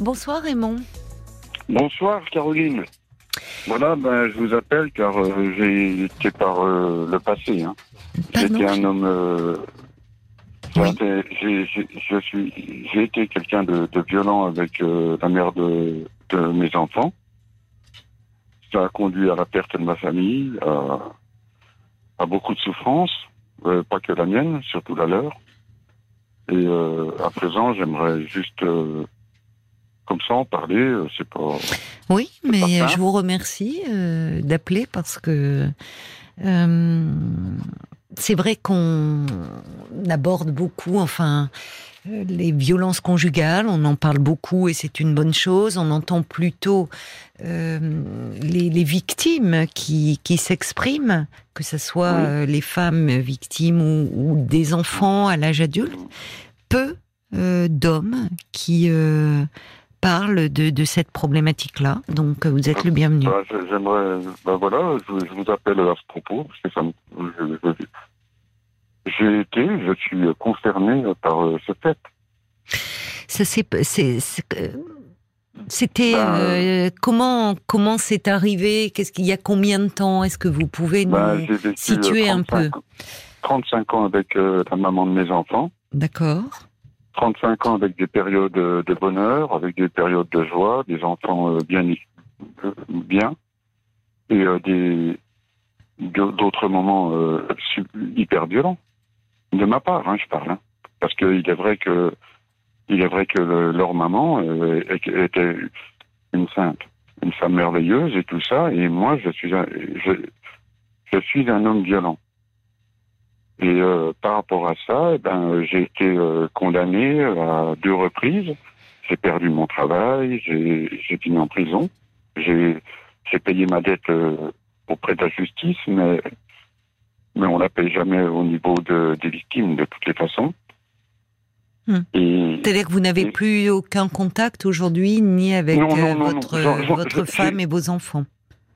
Bonsoir Raymond. Bonsoir Caroline. Voilà, ben, je vous appelle car euh, j'ai été par euh, le passé. Hein. J'étais un homme. euh, Oui. j'ai- j'ai- j'ai- je suis, j'ai été quelqu'un de, de violent avec la mère de, de mes enfants. Ça a conduit à la perte de ma famille, à, à beaucoup de souffrances, pas que la mienne, surtout la leur. Et à présent, j'aimerais juste, comme ça, en parler. euh, C'est pas. Oui, mais pas je vous remercie euh, d'appeler parce que euh, c'est vrai qu'on aborde beaucoup, enfin, les violences conjugales, on en parle beaucoup et c'est une bonne chose. On entend plutôt euh, les, les victimes qui, qui s'expriment, que ce soit Oui. euh, les femmes victimes ou, ou des enfants à l'âge adulte. Peu euh, d'hommes qui parlent de, de cette problématique-là. Donc, euh, vous êtes le bienvenu. Bah, J'aimerais, ben voilà, je, je vous appelle à ce propos parce que ça me, je- je- j'ai été, je suis concerné par euh, ce fait. Ça, c'est, c'est- c'est- euh, c'était Ben, euh, comment comment c'est arrivé? Qu'est-ce qu'il y a combien de temps? Est-ce que vous pouvez nous Ben, j'ai vécu situer un 35 35 ans avec euh, la maman de mes enfants, D'accord. 35 ans avec des périodes de de bonheur, avec des périodes de joie, des enfants euh, bien, euh, bien, et euh, des d'autres moments euh, hyper violents de ma part, hein, je parle, hein. parce qu'il est vrai que il est vrai que le- leur maman euh, était une sainte, une femme merveilleuse et tout ça, et moi je suis un, je, je suis un homme violent. Et euh, par rapport à ça, eh ben, j'ai été euh, condamné à deux reprises. J'ai perdu mon travail, j'ai fini en prison. J'ai payé ma dette euh, auprès de la justice, mais mais on la paye jamais au niveau de, des victimes de toutes les façons. Et C'est-à-dire que vous n'avez plus aucun contact aujourd'hui, ni avec Non, non, euh, non, votre, Genre- votre femme et vos enfants?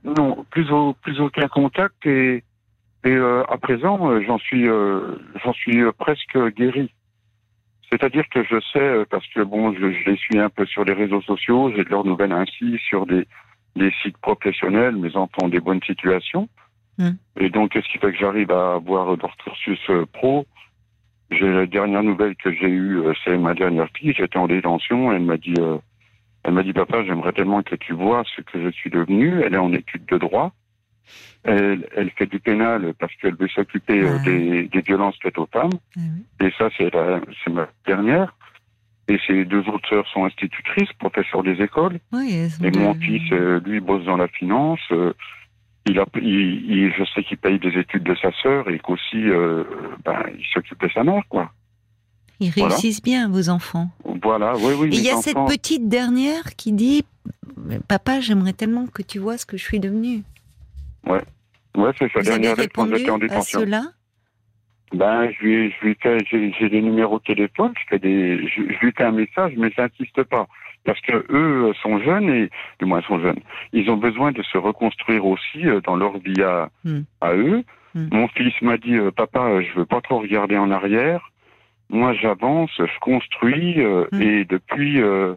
Non, plus, au, plus aucun contact et, et euh, à présent, euh, j'en suis, euh, j'en suis euh, presque guéri. C'est-à-dire que je sais, euh, parce que bon, je, je les suis un peu sur les réseaux sociaux, j'ai de leurs nouvelles ainsi sur des, des sites professionnels, mes enfants ont des bonnes situations. Mm. Et donc, ce qui fait que j'arrive à avoir leur cursus pro? J'ai la dernière nouvelle que j'ai eue, c'est ma dernière fille. J'étais en détention. Elle m'a dit, euh, elle m'a dit, papa, j'aimerais tellement que tu vois ce que je suis devenu. Elle est en études de droit. Elle, elle fait du pénal parce qu'elle veut s'occuper euh, Ah. des, des violences faites aux femmes. Et ça, c'est ma dernière. Et ses deux autres sœurs sont institutrices, professeurs des écoles. Oui, Et de- mon fils, euh, lui, bosse dans la finance. euh, il a, il, il- je sais qu'il paye des études de sa sœur et qu'aussi, euh, ben, il s'occupe de sa mère, quoi. ils voilà. réussissent bien, vos enfants. Voilà, oui, oui. Et il y a cette petite dernière qui dit Papa, j'aimerais tellement que tu vois ce que je suis devenue. Ouais, c'est sa dernière lettre quand j'étais en à détention. cela? Ben, je lui, je lui j'ai, j'ai des numéros de téléphone, je fais des, je, je lui fais un message, mais j'insiste pas. Parce que eux sont jeunes et, du moins, sont jeunes. Ils ont besoin de se reconstruire aussi euh, dans leur vie à, Hmm. à eux. Hmm. Mon fils m'a dit, euh, papa, euh, je veux pas trop regarder en arrière. Moi, j'avance, je construis, euh, Hmm. et depuis, euh,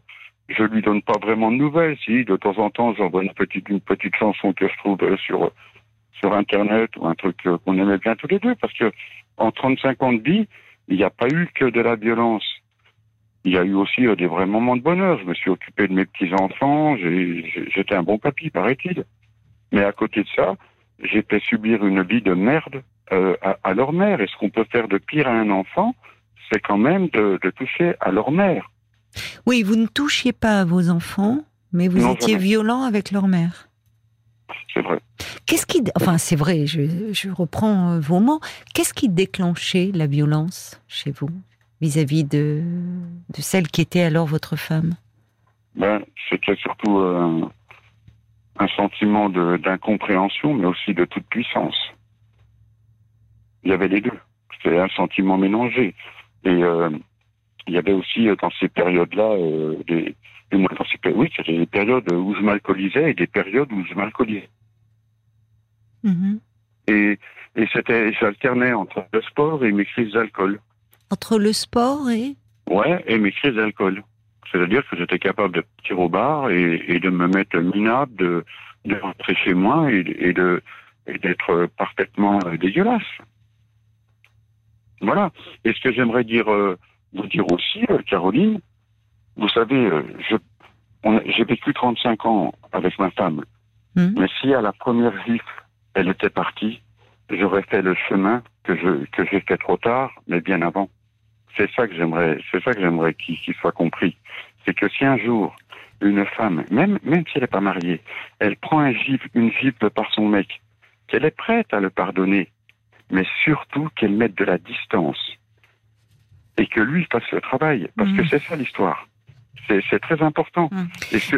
je lui donne pas vraiment de nouvelles. Si, de temps en temps, j'envoie une petite, une petite chanson que je trouve euh, sur, sur Internet ou un truc euh, qu'on aimait bien tous les deux, parce que en 35 ans de vie, il n'y a pas eu que de la violence. Il y a eu aussi euh, des vrais moments de bonheur. Je me suis occupé de mes petits-enfants, j'ai- j'ai- j'étais un bon papy, paraît-il. Mais à côté de ça, j'ai fait subir une vie de merde euh, à, à leur mère. Et ce qu'on peut faire de pire à un enfant, c'est quand même de, de toucher à leur mère. Oui, vous ne touchiez pas à vos enfants, mais vous Non, étiez violent avec leur mère. C'est vrai. Qu'est-ce qui, enfin c'est vrai, je, je reprends euh, vos mots. Qu'est-ce qui déclenchait la violence chez vous vis-à-vis de, de celle qui était alors votre femme? Ben, c'était surtout euh, un, sentiment d'incompréhension, mais aussi de toute puissance. Il y avait les deux. C'était un sentiment mélangé. Et euh, il y avait aussi euh, dans ces périodes-là, euh, des, dans ces oui, c'était des périodes où je m'alcoolisais et des périodes où je m'alcoolisais. Mhm. Et, et c'était, j'alternais entre le sport et mes crises d'alcool. Entre le sport et? Ouais, et mes crises d'alcool. C'est-à-dire que j'étais capable de tirer au bar et, de me mettre minable, de, de rentrer chez moi et, de et d'être parfaitement dégueulasse. Voilà. Et ce que j'aimerais dire, vous dire aussi, Caroline, vous savez, je, j'ai vécu 35 ans avec ma femme. Hmm. Mais si à la première gifle, elle était partie, j'aurais fait le chemin que je que j'ai fait trop tard, mais bien avant. C'est ça que j'aimerais, c'est ça que j'aimerais qu'il soit compris. C'est que si un jour une femme, même même si elle n'est pas mariée, elle prend un gifle, une gifle par son mec, qu'elle est prête à le pardonner, mais surtout qu'elle mette de la distance et que lui fasse le travail, parce que hmm. c'est ça l'histoire. C'est très important. Hum.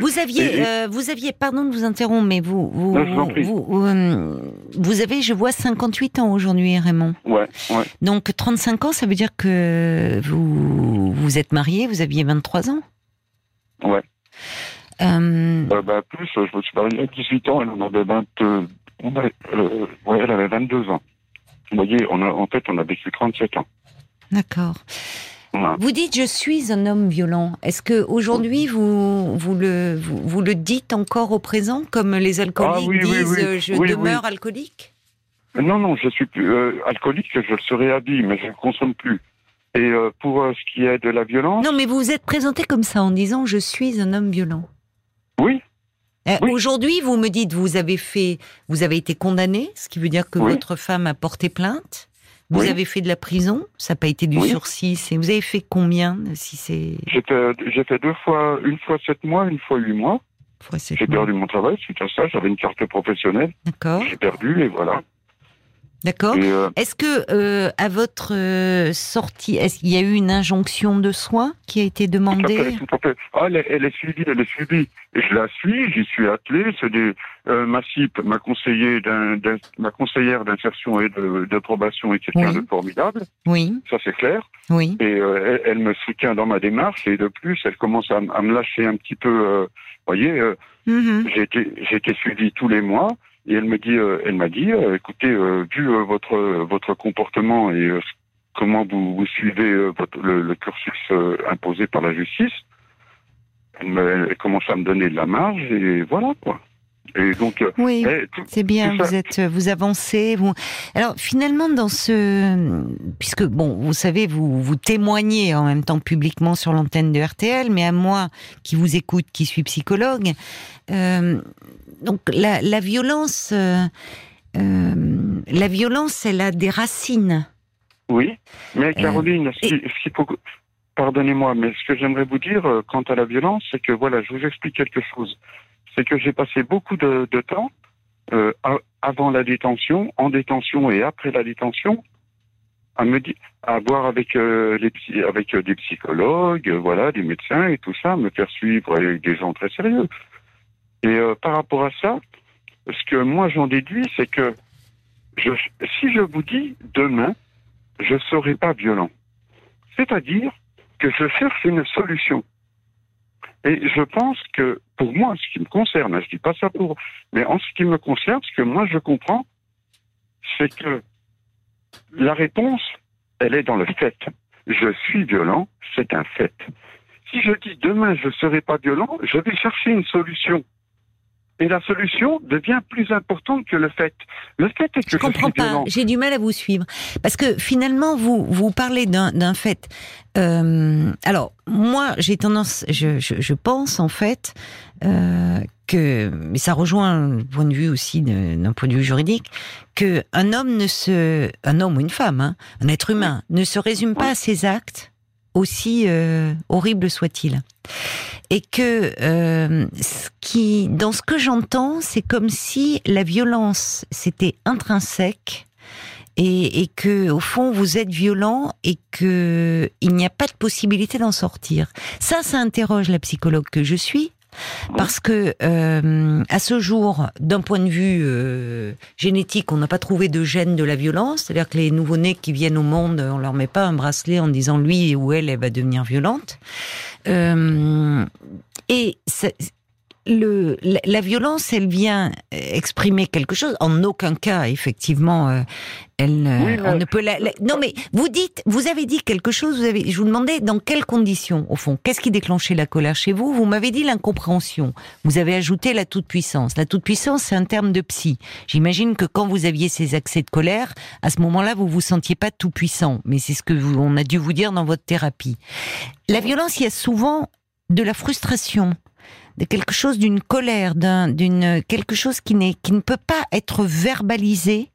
vous aviez, euh, vous aviez, pardon de vous interrompre, mais vous, vous, vous, euh, vous, avez, je vois, 58 ans aujourd'hui, Raymond. Ouais, ouais. Donc 35 ans, ça veut dire que vous, vous êtes marié, vous aviez 23 ans. Ouais. Euh... Euh, bah, plus, je me suis marié à 18 ans, elle en avait 20, ouais, elle avait 22 ans. Vous voyez, on a, en fait, on a vécu 37 ans. D'accord. Vous dites je suis un homme violent. Est-ce que aujourd'hui vous vous le vous, le dites encore au présent comme les alcooliques ah disent euh, je demeure alcoolique? Non non, je suis plus euh, alcoolique, je le serai à vie, mais je ne consomme plus. Et euh, pour ce qui est de la violence Non, mais vous vous êtes présenté comme ça en disant je suis un homme violent. Oui. Aujourd'hui, vous me dites vous avez fait vous avez été condamné, ce qui veut dire que votre femme a porté plainte. Vous avez fait de la prison Ça n'a pas été du sursis. Vous avez fait combien si c'est J'ai fait, deux fois, une fois sept mois, une fois huit mois. J'ai perdu mon travail suite à ça. J'avais une carte professionnelle. D'accord. J'ai perdu et voilà. D'accord. Euh, est-ce que euh, à votre euh, sortie, est-ce qu'il y a eu une injonction de soins qui a été demandée tout à fait, Ah, elle, elle, est suivie, elle est suivie. Et je la suis, j'y suis attelé. C'est des ma CIP, ma conseillère ma conseillère d'insertion et de, de, probation est quelqu'un de formidable. Oui. Ça c'est clair. Oui. Et elle, me soutient dans ma démarche et de plus, elle commence à, me lâcher un petit peu. Vous voyez, mm-hmm. j'ai été j'ai été suivi tous les mois. Et elle me dit, euh, elle m'a dit, euh, écoutez, euh, vu votre votre comportement et comment vous, vous suivez votre, le, cursus imposé par la justice, elle, me, elle commence à me donner de la marge et voilà quoi. Et donc, oui, c'est bien. Vous êtes, vous avancez. Vous... Alors finalement, dans ce, puisque bon, vous savez, vous vous témoignez en même temps publiquement sur l'antenne de RTL, mais à moi qui vous écoute, qui suis psychologue, euh, donc la, la violence, euh, euh, la violence, elle a des racines. Oui, mais Caroline, pardonnez-moi, mais ce que j'aimerais vous dire quant à la violence, c'est que voilà, je vous explique quelque chose. C'est que j'ai passé beaucoup de, de temps avant la détention, en détention et après la détention, à me dire, à voir avec les avec des psychologues, voilà, des médecins et tout ça, me faire suivre avec des gens très sérieux. Et euh, par rapport à ça, ce que moi j'en déduis, c'est que je, si je vous dis demain, je ne serai pas violent, c'est-à-dire que je cherche une solution. Et je pense que pour moi, ce qui me concerne, je dis pas ça pour, mais en ce qui me concerne, ce que moi je comprends, c'est que la réponse, elle est dans le fait. Je suis violent, c'est un fait. Si je dis demain je ne serai pas violent, je vais chercher une solution. Et la solution devient plus importante que le fait. Le fait est que je, comprends pas. J'ai du mal à vous suivre parce que finalement vous vous parlez d'un fait. Euh, alors moi j'ai tendance, je, je, je, pense en fait euh, que, mais ça rejoint le point de vue aussi d'un point de vue juridique, que un homme ne se, un homme ou une femme, hein, un être humain, ne se résume pas à ses actes, aussi euh, horribles soient-ils et que euh, ce qui, dans ce que j'entends, c'est comme si la violence c'était intrinsèque et, et, que au fond vous êtes violent et que il n'y a pas de possibilité d'en sortir. Ça, ça interroge la psychologue que je suis parce que euh, à ce jour, d'un point de vue euh, génétique, on n'a pas trouvé de gène de la violence. C'est-à-dire que les nouveau-nés qui viennent au monde, on leur met pas un bracelet en disant lui ou elle, elle va devenir violente. Euh, et le, la, violence, elle vient exprimer quelque chose. En aucun cas, effectivement, euh, elle, on ne peut la, Non, mais vous dites, vous avez dit quelque chose. Vous avez, je vous demandais dans quelles conditions, au fond, qu'est-ce qui déclenchait la colère chez vous? Vous m'avez dit l'incompréhension. Vous avez ajouté la toute puissance. La toute puissance, c'est un terme de psy. J'imagine que quand vous aviez ces accès de colère, à ce moment-là, vous vous sentiez pas tout puissant. Mais c'est ce que vous, on a dû vous dire dans votre thérapie. La violence, il y a souvent de la frustration de quelque chose d'une colère, d'une quelque chose qui n'est qui ne peut pas être verbalisé.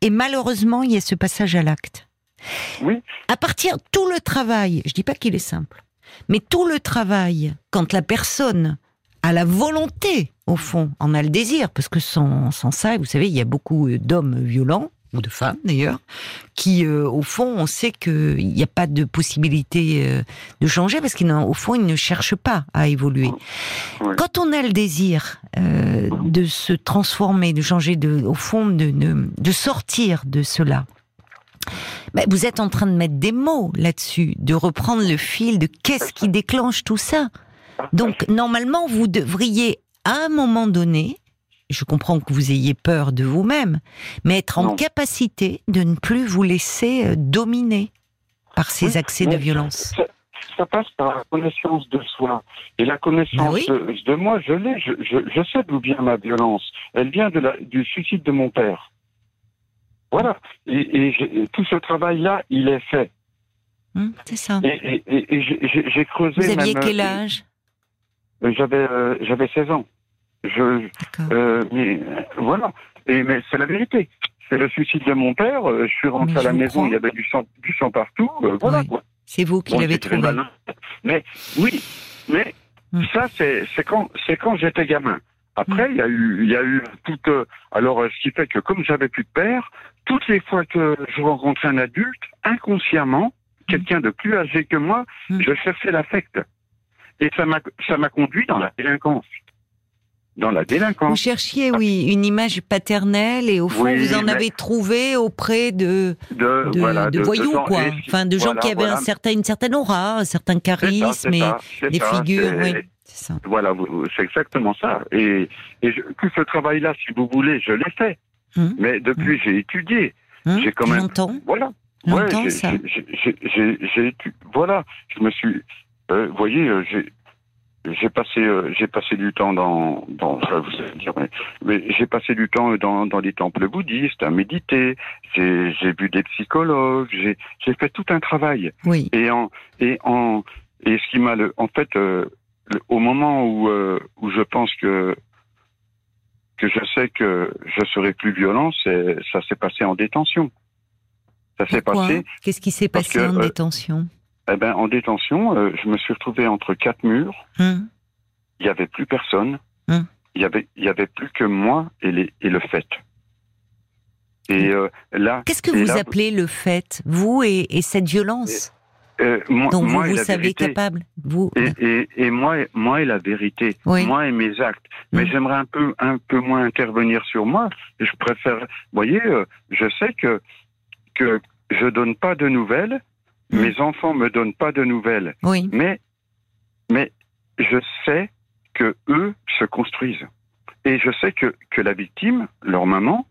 Et malheureusement, il y a ce passage à l'acte. Oui. À partir tout le travail, je dis pas qu'il est simple, mais tout le travail quand la personne a la volonté, au fond, en a le désir, parce que sans, sans ça, vous savez, il y a beaucoup d'hommes violents ou de femmes d'ailleurs, qui euh, au fond on sait qu'il n'y a pas de possibilité euh, de changer parce qu'au fond ils ne cherchent pas à évoluer. Quand on a le désir euh, de se transformer, de changer, de, au fond de, de, sortir de cela, ben, vous êtes en train de mettre des mots là-dessus, de reprendre le fil de qu'est-ce qui déclenche tout ça. Donc normalement vous devriez à un moment donné je comprends que vous ayez peur de vous-même, mais être en capacité de ne plus vous laisser euh, dominer par ces accès de violence. Ça, passe par la connaissance de soi. Et la connaissance de, moi, je l'ai. Je, sais d'où vient ma violence. Elle vient de la, du suicide de mon père. Voilà. Et, tout ce travail-là, il est fait. Hum, c'est ça. Et, j'ai creusé. Vous aviez quel euh, âge? J'avais euh, j'avais 16 ans. Je, euh, mais voilà. Et mais c'est la vérité. C'est le suicide de mon père. Euh, je suis rentré à la maison, il y avait du sang, du sang partout. Euh, voilà. C'est vous qui l'avez trouvé. Mais oui, mais hum. ça c'est quand c'est quand j'étais gamin. Après, hum. il y a eu, il y a eu toute. alors, ce qui fait que comme j'avais plus de père, toutes les fois que je rencontrais un adulte, inconsciemment, hum. quelqu'un de plus âgé que moi, je cherchais l'affect. Et ça m'a, ça m'a conduit dans la délinquance dans la délinquance. Vous cherchiez, oui, une image paternelle et au fond, vous en avez trouvé auprès de, de, voyous, quoi. enfin, de gens qui avaient un certain, une certaine aura, un certain charisme et des figures, oui. Ça. Voilà, c'est exactement ça. Et, et tout ce travail-là, si vous voulez, je l'ai fait. Hum. Mais depuis, hum. j'ai étudié. Hum. J'ai quand même. Longtemps. Voilà. Longtemps, ça. J'ai, voilà, je me suis. Euh, vous voyez, euh, j'ai j'ai passé euh, j'ai passé du temps dans dans vous allez dire mais, j'ai passé du temps dans dans des temples bouddhistes à méditer. J'ai j'ai vu des psychologues. J'ai j'ai fait tout un travail. Oui. Et en et en et ce qui m'a en fait euh, au moment où euh, où je pense que que je sais que je serai plus violent c'est ça s'est passé en détention. Ça s'est passé qu'est-ce qui s'est passé en détention? Eh ben, en détention, euh, je me suis retrouvé entre quatre murs. Hum. Il n'y avait plus personne. Hum. Il y avait, il y avait plus que moi et, les, et le fait. Et euh, là. Qu'est-ce que vous appelez le fait, vous et, cette violence euh, moi, dont vous vous savez capable, vous. Et, et, moi, moi et la vérité, moi et mes actes. Mais hum. j'aimerais un peu, un peu moins intervenir sur moi. Je préfère, vous voyez, je sais que que je donne pas de nouvelles Mm. Mes enfants me donnent pas de nouvelles. Oui. Mais, mais je sais que eux se construisent. Et je sais que, que la victime, leur maman,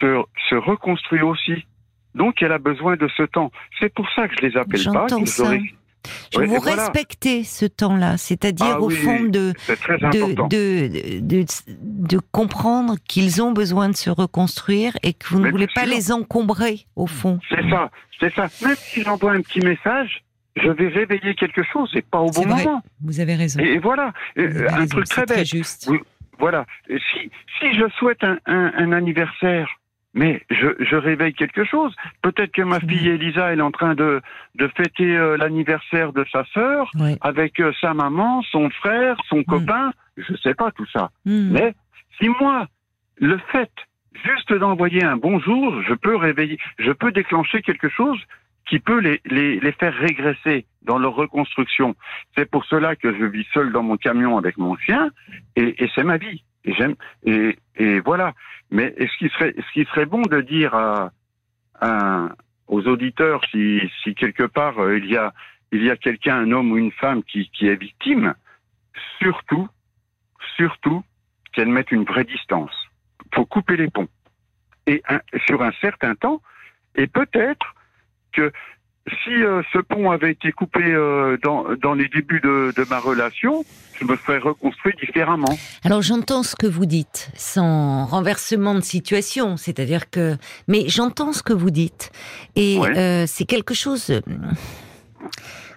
se, se reconstruit aussi. Donc elle a besoin de ce temps. C'est pour ça que je les appelle pas. Je vous respectez ce temps-là, c'est-à-dire ah au fond de de, de, de, de, comprendre qu'ils ont besoin de se reconstruire et que vous ne voulez pas les encombrer au fond. C'est ça, c'est ça. Même si j'envoie un petit message, je vais réveiller quelque chose et pas au bon moment. Vous avez raison. Et, voilà, un truc très bête. juste. Voilà. Si, si je souhaite un, un, un anniversaire mais je, je, réveille quelque chose. Peut-être que ma fille Elisa elle est en train de, de fêter euh, l'anniversaire de sa sœur avec euh, sa maman, son frère, son mm. copain. Je sais pas tout ça. Mm. Mais si moi, le fait juste d'envoyer un bonjour, je peux réveiller, je peux déclencher quelque chose qui peut les, les, les faire régresser dans leur reconstruction. C'est pour cela que je vis seul dans mon camion avec mon chien et, et c'est ma vie. Et j'aime et, et voilà. Mais est-ce qu'il serait, ce qui serait bon de dire à, aux auditeurs si, si quelque part euh, il y a, il y a quelqu'un, un homme ou une femme qui, qui est victime, surtout, surtout qu'elle mette une vraie distance. Faut couper les ponts. Et sur un certain temps, et peut-être que si euh, ce pont avait été coupé euh, dans, dans, les débuts de, de, ma relation, je me serais reconstruit différemment. Alors j'entends ce que vous dites, sans renversement de situation, c'est-à-dire que... Mais j'entends ce que vous dites. Et euh, c'est quelque chose...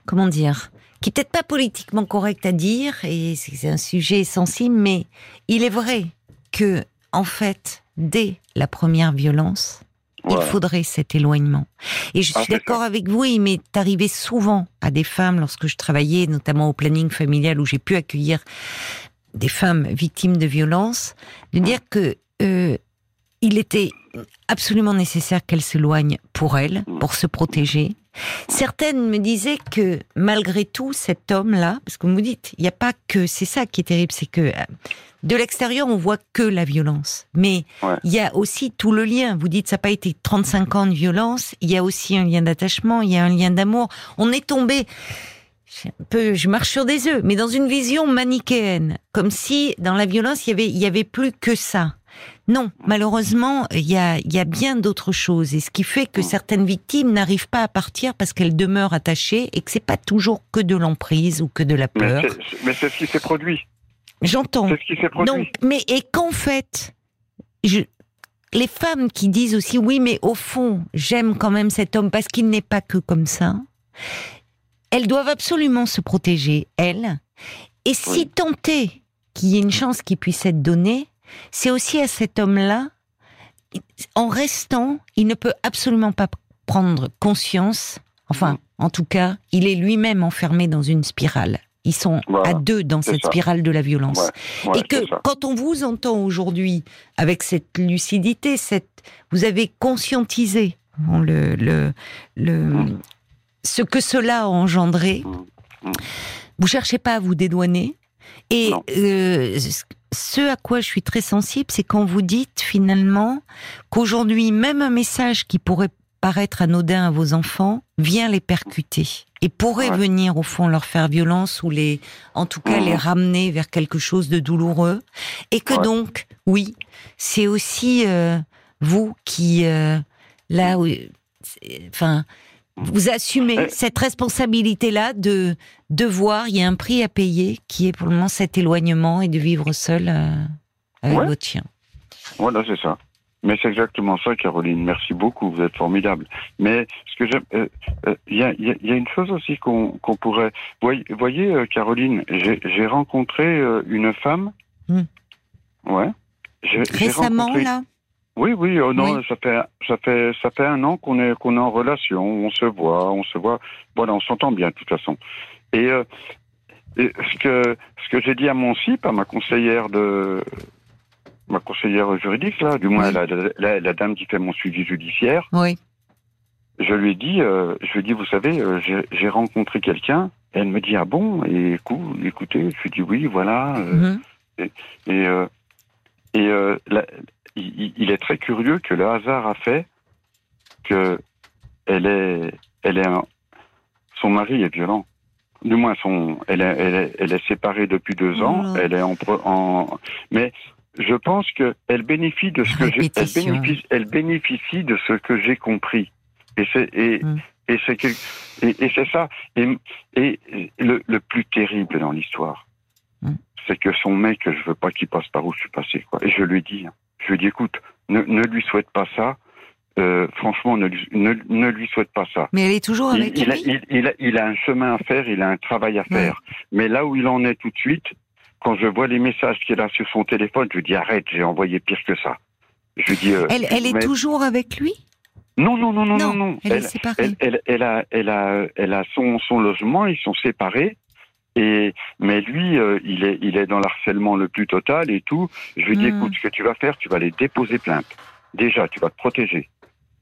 Comment dire qui peut-être pas politiquement correct à dire, et c'est un sujet sensible, mais il est vrai que, en fait, dès la première violence, il faudrait cet éloignement. Et je suis d'accord avec vous, il m'est arrivé souvent à des femmes, lorsque je travaillais notamment au planning familial où j'ai pu accueillir des femmes victimes de violences, de dire que euh, il était absolument nécessaire qu'elles s'éloignent pour elles, pour se protéger. Certaines me disaient que malgré tout, cet homme-là, parce que vous me dites, il n'y a pas que, c'est ça qui est terrible, c'est que euh, de l'extérieur, on voit que la violence. Mais il y a aussi tout le lien. Vous dites, ça n'a pas été 35 ans de violence. Il y a aussi un lien d'attachement, il y a un lien d'amour. On est tombé, un peu, je marche sur des œufs, mais dans une vision manichéenne. Comme si, dans la violence, il y avait, il y avait plus que ça. Non, malheureusement, il y a, y a bien d'autres choses. Et ce qui fait que certaines victimes n'arrivent pas à partir parce qu'elles demeurent attachées et que c'est pas toujours que de l'emprise ou que de la peur. Mais c'est ce qui s'est produit. J'entends. C'est ce qui s'est produit. Donc, mais et qu'en fait, je, les femmes qui disent aussi oui, mais au fond, j'aime quand même cet homme parce qu'il n'est pas que comme ça. Elles doivent absolument se protéger, elles. Et si tenter qu'il y ait une chance qui puisse être donnée, c'est aussi à cet homme-là, en restant, il ne peut absolument pas prendre conscience, enfin, en tout cas, il est lui-même enfermé dans une spirale. Ils sont à deux dans cette spirale de la violence. et que quand on vous entend aujourd'hui avec cette lucidité, cette, vous avez conscientisé le, le, le, mm. ce que cela a engendré. Mm. Mm. Vous cherchez pas à vous dédouaner. Et euh, ce à quoi je suis très sensible, c'est quand vous dites finalement qu'aujourd'hui, même un message qui pourrait paraître anodin à vos enfants vient les percuter et pourrait venir au fond leur faire violence ou les, en tout cas, les mmh. ramener vers quelque chose de douloureux. Et que donc, oui, c'est aussi euh, vous qui, euh, là, où, enfin, vous assumez euh, cette responsabilité-là de devoir, il y a un prix à payer qui est pour le moment cet éloignement et de vivre seul euh, avec votre chien. Voilà, c'est ça. Mais c'est exactement ça, Caroline. Merci beaucoup, vous êtes formidable. Mais ce que j'aime, euh, il y, a, une chose aussi qu'on pourrait. Voyez, voyez Caroline, j'ai rencontré une femme. Ouais. Récemment, là? Oui, oui, oh non, ça fait ça fait ça fait un an qu'on est qu'on est en relation, on se voit, on se voit, voilà, on s'entend bien de toute façon. Et, euh, ce que ce que j'ai dit à mon CIP, à ma conseillère de ma conseillère juridique là, du moins la, la, dame qui fait mon suivi judiciaire. Oui. Je lui ai dit, euh, je lui ai dit, vous savez, euh, j'ai rencontré quelqu'un. Elle me dit ah bon et écoutez, je lui dis oui, voilà. Mm-hmm. Et et, et la, il, est très curieux que le hasard a fait que elle est, elle est, son mari est violent. Du moins, son, elle est, elle est, elle est séparée depuis deux ans. Elle est en, en, mais je pense que elle bénéficie de ce que j'ai, elle bénéficie, elle bénéficie de ce que j'ai compris. Et c'est, et, mm. et c'est et, et c'est ça. Et, et le, le plus terrible dans l'histoire, mm. c'est que son mec, je veux pas qu'il passe par où je suis passé, quoi. Et je lui dis, hein. Je lui dis, écoute, ne, lui souhaite pas ça. Euh, franchement, ne lui, ne, lui souhaite pas ça. Mais elle est toujours avec il, lui. Il, a, il, a, un chemin à faire, il a un travail à faire. Mais là où il en est tout de suite, quand je vois les messages qu'il a sur son téléphone, je lui dis arrête, j'ai envoyé pire que ça. Je dis. Euh, elle, elle est toujours avec lui non, non, non, non, non, non. Elle, est séparée. Elle, elle, a, elle a, elle a son, son logement, ils sont séparés. Et mais lui, euh, il est il est dans l'harcèlement le plus total et tout. Je lui dis hmm. écoute, ce que tu vas faire, tu vas aller déposer plainte. Déjà, tu vas te protéger.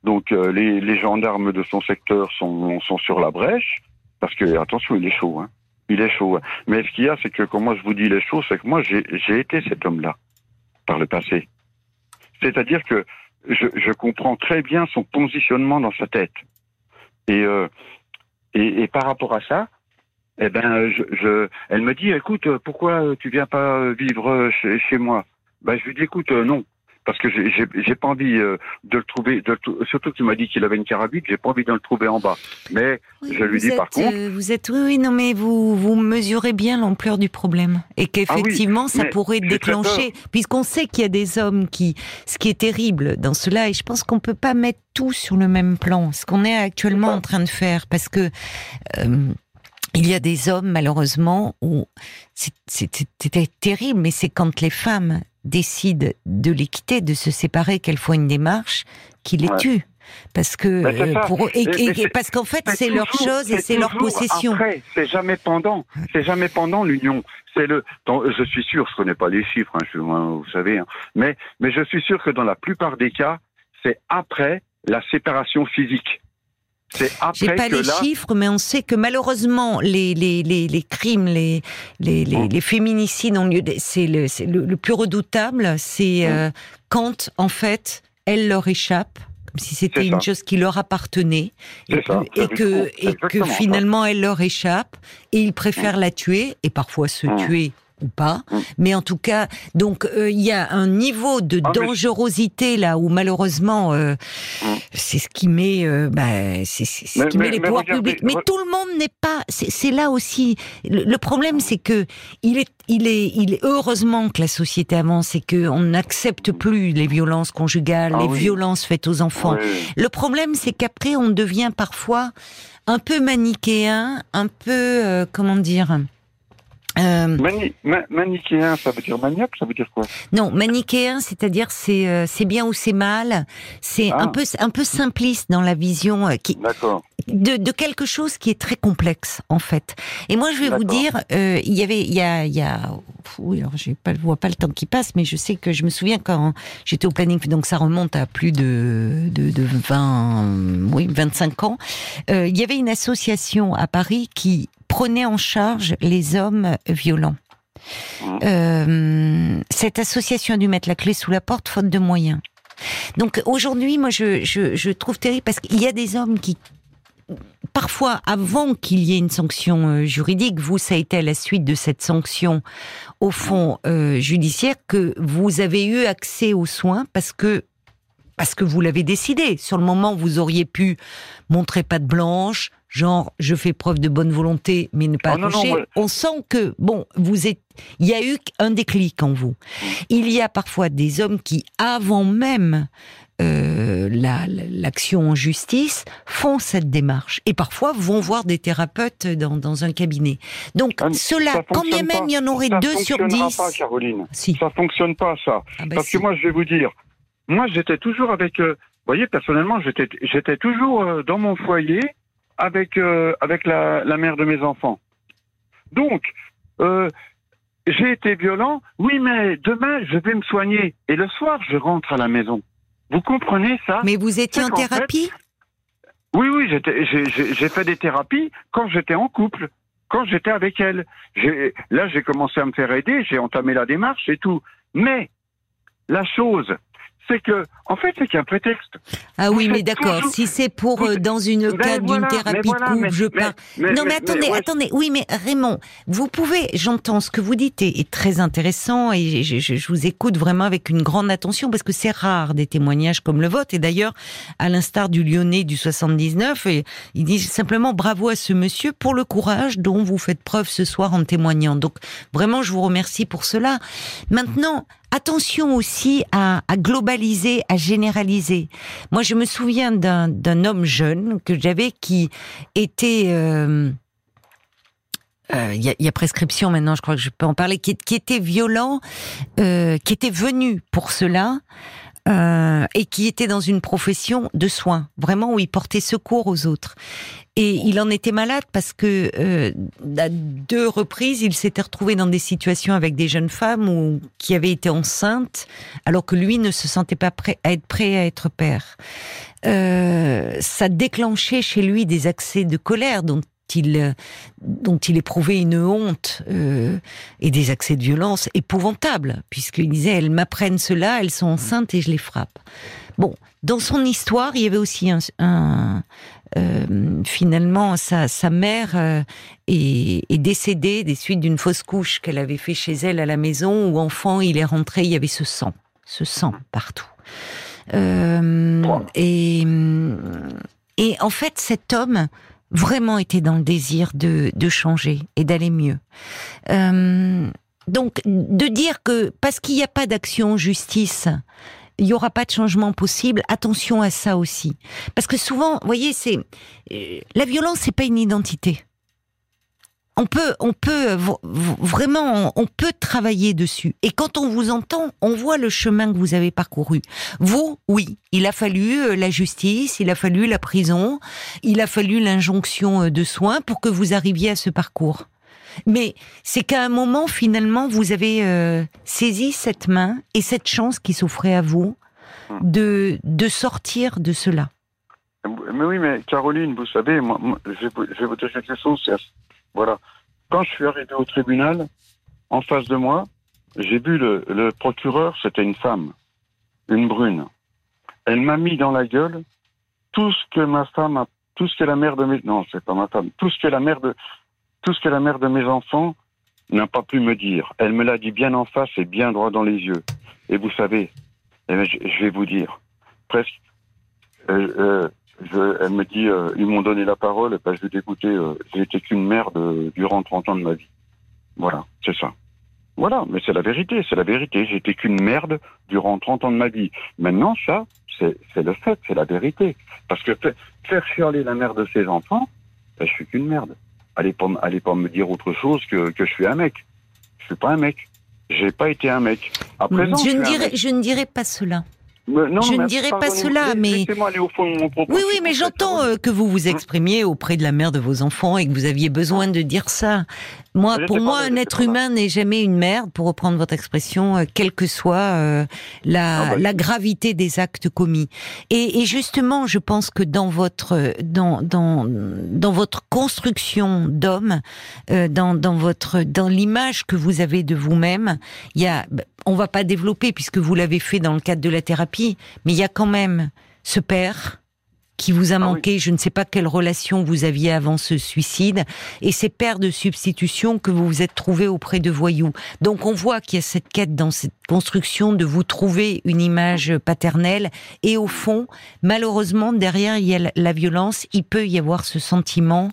Donc euh, les, les gendarmes de son secteur sont sont sur la brèche parce que attention, il est chaud. Hein. Il est chaud. Hein. Mais ce qu'il y a, c'est que quand moi je vous dis il est chaud, c'est que moi j'ai j'ai été cet homme-là par le passé. C'est-à-dire que je, je comprends très bien son positionnement dans sa tête. Et, euh, et, et par rapport à ça, eh ben, je, je, elle me dit, écoute, pourquoi tu viens pas vivre chez, chez moi? Ben, je lui dis, écoute, non, parce que j'ai pas envie euh, de le trouver, de, surtout qu'il m'a dit qu'il avait une carabine, j'ai pas envie de le trouver en bas. Mais je lui dis par contre, euh, vous êtes oui, oui, non mais vous vous mesurez bien l'ampleur du problème. Et qu'effectivement ah ça pourrait déclencher, puisqu'on sait qu'il y a des hommes qui, ce qui est terrible dans cela, et je pense qu'on peut pas mettre tout sur le même plan, ce qu'on est actuellement en train de faire, parce que euh, il y a des hommes, malheureusement, où c'était terrible, mais c'est quand les femmes décident de les quitter, de se séparer, qu'elles font une démarche, qui les tue. Parce que euh, pour et, parce qu'en fait c'est leur chose et c'est leur possession. C'est jamais pendant, c'est jamais pendant l'union. C'est le. je suis sûr, je connais pas les chiffres, hein, je, vous savez, hein, mais mais je suis sûr que dans la plupart des cas, c'est après la séparation physique. J'ai pas les chiffres, mais on sait que malheureusement les les, les, les crimes, les les, les, les féminicides ont lieu. C'est le, le, le, plus redoutable, c'est euh, quand en fait elles leur échappent comme si c'était une chose qui leur appartenait et que, et que, et que finalement elle leur échappe et ils préfèrent la tuer et parfois se tuer ou pas. Mm. Mais en tout cas, donc euh, il y a un niveau de ah, dangerosité là où malheureusement euh, mm. c'est ce qui met, euh, bah, c'est ce qui met les pouvoirs publics. Mais tout le monde n'est pas. C'est là aussi le, problème, c'est que il est, il est, il est heureusement que la société avance et que on n'accepte plus les violences conjugales, ah les violences faites aux enfants. Le problème, c'est qu'après on devient parfois un peu manichéen, un peu comment dire euh, manichéen, ça veut dire maniaque, ça veut dire quoi? Non, manichéen, c'est-à-dire c'est euh, c'est bien ou c'est mal. C'est un ah. peu un peu simpliste dans la vision euh, qui de, de, quelque chose qui est très complexe en fait. Et moi, je vais vous dire, il y avait il y a il y a oui, alors je pas vois pas le temps qui passe, mais je sais que je me souviens quand j'étais au planning, donc ça remonte à plus de de, de 20 oui 25 ans. Il y avait une association à Paris qui prenait en charge les hommes violents. Euh, cette association a dû mettre la clé sous la porte faute de moyens. Donc aujourd'hui, moi, je, je, je trouve terrible parce qu'il y a des hommes qui parfois, avant qu'il y ait une sanction euh, juridique, vous, ça a été à la suite de cette sanction, au fond, euh, judiciaire, que vous avez eu accès aux soins parce que parce que vous l'avez décidé. Sur le moment, vous auriez pu montrer patte blanche, genre je fais preuve de bonne volonté mais ne pas oh, On sent que bon, vous êtes, il y a eu un déclic en vous. Il y a parfois des hommes qui, avant même euh, l'action en justice, font cette démarche et parfois vont voir des thérapeutes dans, dans un cabinet. Donc ah, cela, quand bien même il y en aurait deux sur dix, pas, Caroline. Si. Ça fonctionne pas ça, ah, bah, parce que moi je vais vous dire, moi j'étais toujours avec, euh, vous voyez personnellement j'étais j'étais toujours euh, dans mon foyer avec euh, avec la, la, mère de mes enfants. Donc, euh, j'ai été violent, oui, mais demain, je vais me soigner. Et le soir, je rentre à la maison. Vous comprenez ça? Mais vous étiez en thérapie? Oui, oui, j'ai fait des thérapies quand j'étais en couple, quand j'étais avec elle. Là, j'ai commencé à me faire aider, j'ai entamé la démarche et tout. Mais la chose, c'est que, en fait, c'est qu'un prétexte. Ah oui, mais d'accord. Si c'est pour euh, dans une cadre d'une thérapie de couple, je parle. non, mais, attendez, attendez. Oui, mais Raymond, vous pouvez. J'entends ce que vous dites est, très intéressant et je, je, vous écoute vraiment avec une grande attention parce que c'est rare des témoignages comme le vôtre. Et d'ailleurs, à l'instar du Lyonnais du 79, et il dit simplement bravo à ce monsieur pour le courage dont vous faites preuve ce soir en témoignant. Donc vraiment, je vous remercie pour cela. Maintenant attention aussi à, globaliser, à généraliser. Moi, je me souviens d'un homme jeune que j'avais qui était... Euh, euh, il y, a, prescription maintenant, je crois que je peux en parler, qui, était violent, euh, qui était venu pour cela, euh, et qui était dans une profession de soins, vraiment où il portait secours aux autres. Et il en était malade parce que euh, à deux reprises, il s'était retrouvé dans des situations avec des jeunes femmes ou qui avaient été enceintes, alors que lui ne se sentait pas prêt à être prêt à être père. Euh, ça déclenchait chez lui des accès de colère dont il, dont il éprouvait une honte euh, et des accès de violence épouvantables, puisqu'il disait elles m'apprennent cela, elles sont enceintes et je les frappe. Bon, dans son histoire, il y avait aussi un, euh, finalement sa, sa mère euh, est, est, décédée des suites d'une fausse couche qu'elle avait fait chez elle à la maison où enfant il est rentré, il y avait ce sang, ce sang partout. Euh, et, et en fait cet homme vraiment était dans le désir de, de changer et d'aller mieux. Euh, donc, de dire que parce qu'il n'y a pas d'action justice, il n'y aura pas de changement possible. Attention à ça aussi, parce que souvent, vous voyez, c'est euh, la violence, c'est pas une identité. On peut, on peut vraiment, on peut travailler dessus. Et quand on vous entend, on voit le chemin que vous avez parcouru. Vous, oui, il a fallu euh, la justice, il a fallu la prison, il a fallu l'injonction euh, de soins pour que vous arriviez à ce parcours. Mais c'est qu'à un moment, finalement, vous avez euh, saisi cette main et cette chance qui s'offrait à vous de, de sortir de cela. Mais oui, mais Caroline, vous savez, moi, je, vais, vous dire quelque chose. Voilà. Quand je suis arrivé au tribunal, en face de moi, j'ai vu le, le procureur, c'était une femme, une brune. Elle m'a mis dans la gueule tout ce que ma femme a, tout ce que la mère de mes, non, c'est pas ma femme, tout ce que la mère de, tout ce que la mère de mes enfants n'a pas pu me dire. Elle me l'a dit bien en face et bien droit dans les yeux. Et vous savez, eh je vais vous dire, presque, euh, euh, je, elle me dit, euh, ils m'ont donné la parole, et ben, je vais t'écouter, euh, j'ai été qu'une merde durant 30 ans de ma vie. Voilà, c'est ça. Voilà, mais c'est la vérité, c'est la vérité. J'ai été qu'une merde durant 30 ans de ma vie. Maintenant, ça, c'est le fait, c'est la vérité. Parce que faire chialer la mère de ses enfants, ben, je suis qu'une merde allez pas, allez pas me dire autre chose que, que je suis un mec. Je suis pas un mec. J'ai pas été un mec. Je, ne dirais, je ne dirais pas cela je ne dirais pas cela, mais oui, oui, mais j'entends euh, que vous vous exprimiez auprès de la mère de vos enfants et que vous aviez besoin de dire ça. Moi, pour moi, un être humain n'est jamais une merde, pour reprendre votre expression, euh, quelle que soit euh, la, ah, bah, la gravité des actes commis. Et, et, justement, je pense que dans votre dans dans dans votre construction d'homme, dans dans votre dans l'image que vous avez de vous-même, il y a bah, on va pas développer puisque vous l'avez fait dans le cadre de la thérapie, mais il y a quand même ce père qui vous a ah manqué, je ne sais pas quelle relation vous aviez avant ce suicide, et ces pères de substitution que vous vous êtes trouvés auprès de voyous. Donc on voit qu'il y a cette quête dans cette construction de vous trouver une image paternelle, et au fond, malheureusement, derrière il y a la violence, il peut y avoir ce sentiment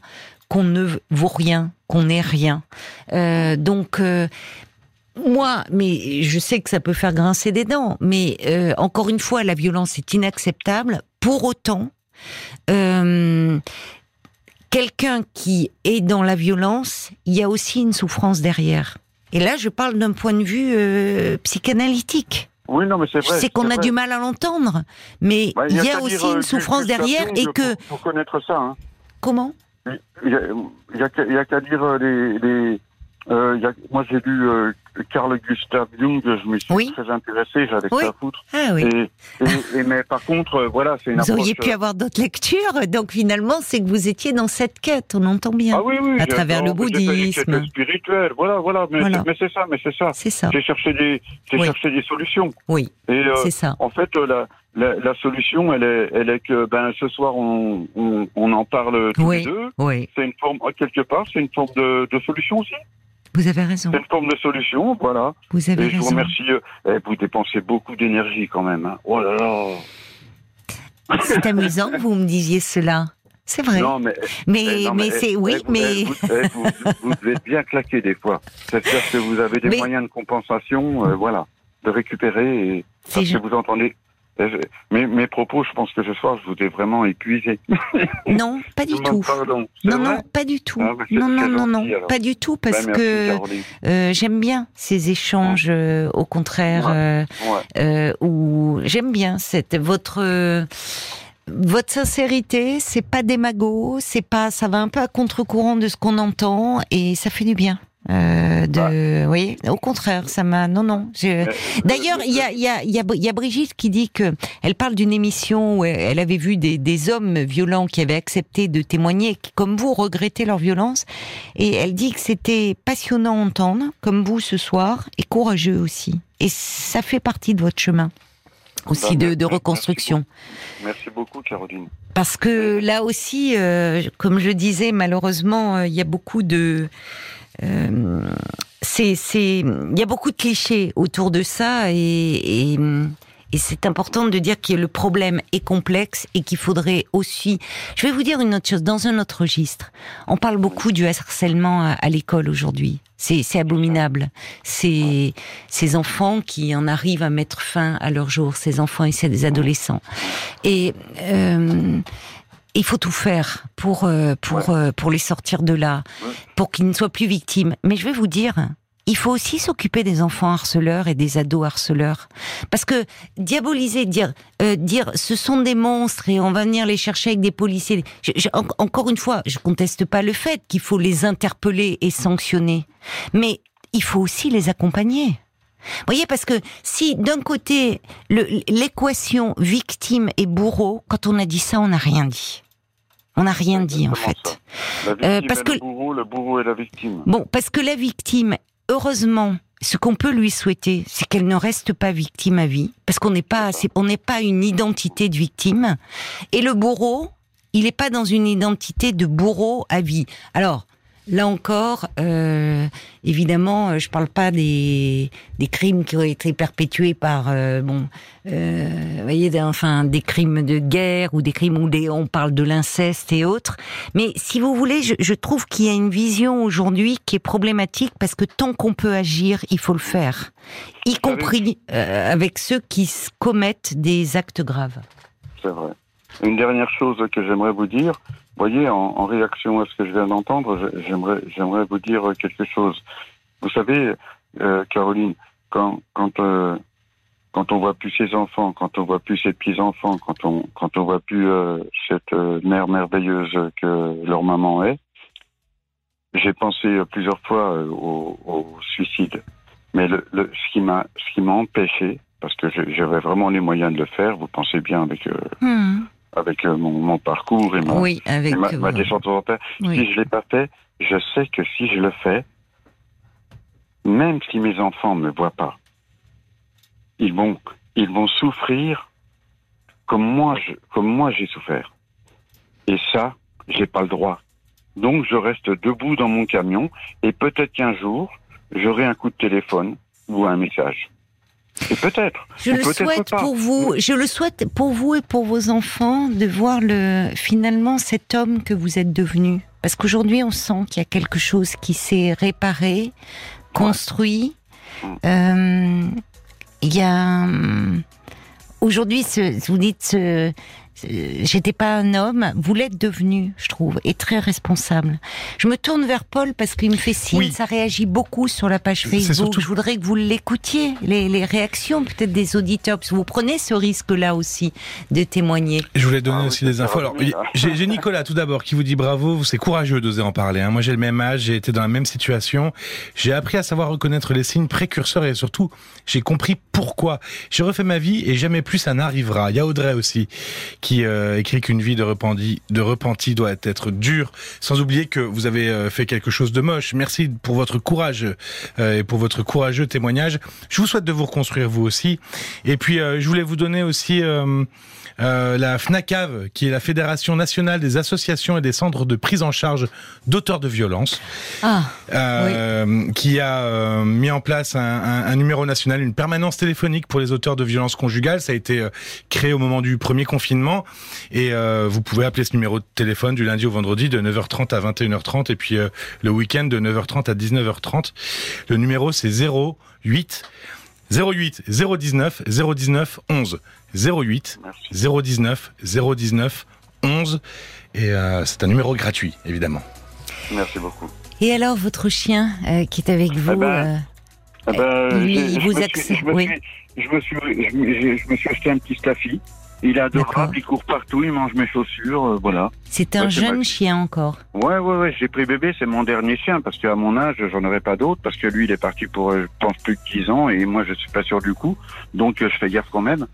qu'on ne vaut rien, qu'on n'est rien. Euh, donc, euh, moi, mais je sais que ça peut faire grincer des dents, mais euh, encore une fois, la violence est inacceptable. Pour autant, euh, quelqu'un qui est dans la violence, il y a aussi une souffrance derrière. Et là, je parle d'un point de vue euh, psychanalytique. Oui, non, mais c'est vrai. C'est qu'on a du mal à l'entendre, mais bah, il y a, aussi une souffrance derrière et que. Pour connaître ça. Hein. Comment? Il y a, qu'à dire les euh, moi, j'ai lu Carl Gustav Jung, je me suis très intéressé, j'avais oui. ça à foutre. Ah, oui. et, et, mais par contre, euh, voilà, c'est une Vous auriez pu avoir d'autres lectures, donc finalement, c'est que vous étiez dans cette quête, on entend bien. Ah oui, oui. À travers le bouddhisme. spirituel, voilà, voilà. Mais, c'est ça, mais c'est ça. C'est ça. J'ai cherché des, j'ai cherché des solutions. Oui. Et c'est ça. En fait, la, la, la, solution, elle est, elle est que ben ce soir on, on, on en parle tous les deux. Oui. C'est une forme quelque part, c'est une forme de, de solution aussi. Vous avez raison. C'est une forme de solution, voilà. Vous avez Et raison. je vous remercie. Euh, eh, vous dépensez beaucoup d'énergie quand même. Hein. Oh là là. C'est amusant que vous me disiez cela. C'est vrai. Non, mais, mais, eh, mais, c'est oui, eh, mais vous, vous, vous, êtes bien claqué des fois. C'est-à-dire que vous avez des moyens de compensation, euh, voilà, de récupérer et parce que vous entendez mes, mes, propos, je pense que ce soir, je vous ai vraiment épuisé. Non, pas du tout. Non, non, pas du tout. Ah, non, non, non, non, pas du tout, parce que euh, j'aime bien ces échanges, euh, au contraire, ouais. Euh, où j'aime bien cette votre votre sincérité, c'est pas démago, c'est pas, ça va un peu à contre-courant de ce qu'on entend et ça fait du bien. Euh, de, bah. oui, au contraire, ça m'a. Non, non. D'ailleurs, il y a, y, a, y, a, y a Brigitte qui dit que elle parle d'une émission où elle avait vu des, des hommes violents qui avaient accepté de témoigner, qui, comme vous, regrettaient leur violence, et elle dit que c'était passionnant à entendre, comme vous ce soir, et courageux aussi. Et ça fait partie de votre chemin. aussi Bah, de, de merci reconstruction. Merci beaucoup, Caroline. Parce que là aussi, euh, comme je disais, malheureusement, euh, il y a beaucoup de, euh, c'est, c'est, il y a beaucoup de clichés autour de ça et, et, et c'est important de dire que le problème est complexe et qu'il faudrait aussi. Je vais vous dire une autre chose. Dans un autre registre, on parle beaucoup du harcèlement à, à l'école aujourd'hui. C'est, c'est abominable. C'est ces enfants qui en arrivent à mettre fin à leur jour, ces enfants et ces adolescents. Et euh, il faut tout faire pour euh, pour euh, pour les sortir de là, Ouais. pour qu'ils ne soient plus victimes. Mais je vais vous dire, il faut aussi s'occuper des enfants harceleurs et des ados harceleurs, parce que diaboliser, dire euh, dire ce sont des monstres et on va venir les chercher avec des policiers. Je- je- en- encore une fois, je conteste pas le fait qu'il faut les interpeller et sanctionner, mais il faut aussi les accompagner. Vous voyez, parce que si d'un côté l'équation victime et bourreau, quand on a dit ça, on n'a rien dit. On n'a rien dit en fait. La Euh, parce que- le bourreau, le bourreau est la victime. Bon, parce que la victime, heureusement, ce qu'on peut lui souhaiter, c'est qu'elle ne reste pas victime à vie, parce qu'on n'est pas, on n'est pas une identité de victime. Et le bourreau, il n'est pas dans une identité de bourreau à vie. Alors. Là encore, euh, évidemment, euh, je parle pas des, des crimes qui ont été perpétués par, euh, bon, euh, voyez, des- enfin, des crimes de guerre ou des crimes où des, on parle de l'inceste et autres. Mais si vous voulez, je, je trouve qu'il y a une vision aujourd'hui qui est problématique parce que tant qu'on peut agir, il faut le faire, y compris euh, avec ceux qui commettent des actes graves. C'est vrai. Une dernière chose que j'aimerais vous dire, voyez, en, en réaction à ce que je viens d'entendre, j'aimerais, j'aimerais vous dire quelque chose. Vous savez, euh, Caroline, quand, quand, euh, quand on voit plus ses enfants, quand on voit plus ses petits-enfants, quand on, quand on voit plus euh, cette euh, mère merveilleuse que leur maman est, j'ai pensé euh, plusieurs fois au, suicide. Mais le, le, ce qui m'a, ce qui m'a empêché, parce que j'avais vraiment les moyens de le faire, vous pensez bien avec euh, avec euh, mon, mon parcours et ma, Oui, et avec. ma, ma descente volontaire. oui. Si je l'ai pas fait, je sais que si je le fais, même si mes enfants me voient pas, ils vont, ils vont souffrir comme moi, je, comme moi j'ai souffert. Et ça, j'ai pas le droit. Donc je reste debout dans mon camion et peut-être qu'un jour, j'aurai un coup de téléphone ou un message. Et peut-être. Je le souhaite pas. pour vous. Je le souhaite pour vous et pour vos enfants de voir le finalement cet homme que vous êtes devenu. Parce qu'aujourd'hui, on sent qu'il y a quelque chose qui s'est réparé, construit. Euh, Il y a hum, aujourd'hui, vous dites, ce- j'étais pas un homme. Vous l'êtes devenu, je trouve, et très responsable. Je me tourne vers Paul parce qu'il me fait signe. Oui. Ça réagit beaucoup sur la page Facebook. surtout- Je voudrais que vous l'écoutiez, les, les réactions peut-être des auditeurs, parce que vous prenez ce risque-là aussi de témoigner. Je voulais donner Ah aussi des infos. Alors, j'ai j'ai Nicolas tout d'abord qui vous dit bravo, c'est courageux d'oser en parler. hein. Moi, j'ai le même âge, j'ai été dans la même situation. J'ai appris à savoir reconnaître les signes précurseurs et surtout, j'ai compris pourquoi. J'ai refait ma vie et jamais plus ça n'arrivera. Il y a Audrey aussi qui euh, écrit qu'une vie de repenti, doit être dure, sans oublier que vous avez euh, fait quelque chose de moche. Merci pour votre courage euh, et pour votre courageux témoignage. Je vous souhaite de vous reconstruire vous aussi. Et puis, je voulais vous donner aussi euh, la FNACAV, qui est la Fédération nationale des associations et des centres de prise en charge d'auteurs de violences, Ah, euh, qui a euh, mis en place un, un- un numéro national, une permanence téléphonique pour les auteurs de violences conjugales. Ça a été euh, créé au moment du premier confinement et euh, vous pouvez appeler ce numéro de téléphone du lundi au vendredi de 9h30 à 21h30 et puis euh, le week-end de 9h30 à 19h30. Le numéro c'est 08 08 019 019 11 08 Merci. 019 019 11 et euh, c'est un numéro gratuit évidemment. Merci beaucoup. et alors votre chien euh, qui est avec vous ben, euh, Ah ben, je me suis acheté un petit staffy. Il est adorable, il court partout, il mange mes chaussures, euh, voilà. C'est un Ouais, jeune chien encore. Ouais, ouais, ouais, j'ai pris bébé, c'est mon dernier chien, parce qu'à mon âge, j'en aurais pas d'autres, parce que lui, il est parti pour, euh, je pense, plus de 10 ans, et moi, je suis pas sûr du coup, donc euh, je fais gaffe quand même.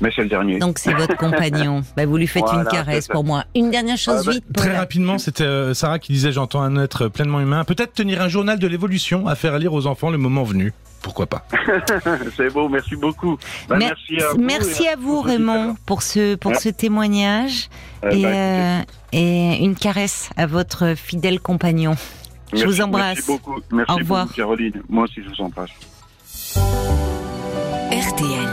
Mais c'est le dernier. Donc c'est votre compagnon. Bah, vous lui faites Voilà, une caresse pour moi. Une dernière chose Ah bah, vite. Paul. Très rapidement, c'était euh, Sarah qui disait j'entends un être pleinement humain. Peut-être tenir un journal de l'évolution à faire lire aux enfants le moment venu. Pourquoi pas? C'est beau, merci beaucoup. Bah, Mer- merci à vous. merci à vous Raymond pour ce pour Ouais. ce témoignage et, Eh ben, euh, et une caresse à votre fidèle compagnon. je vous embrasse. Merci beaucoup. Merci Au revoir. beaucoup, Caroline. Moi aussi, je vous embrasse. RTL.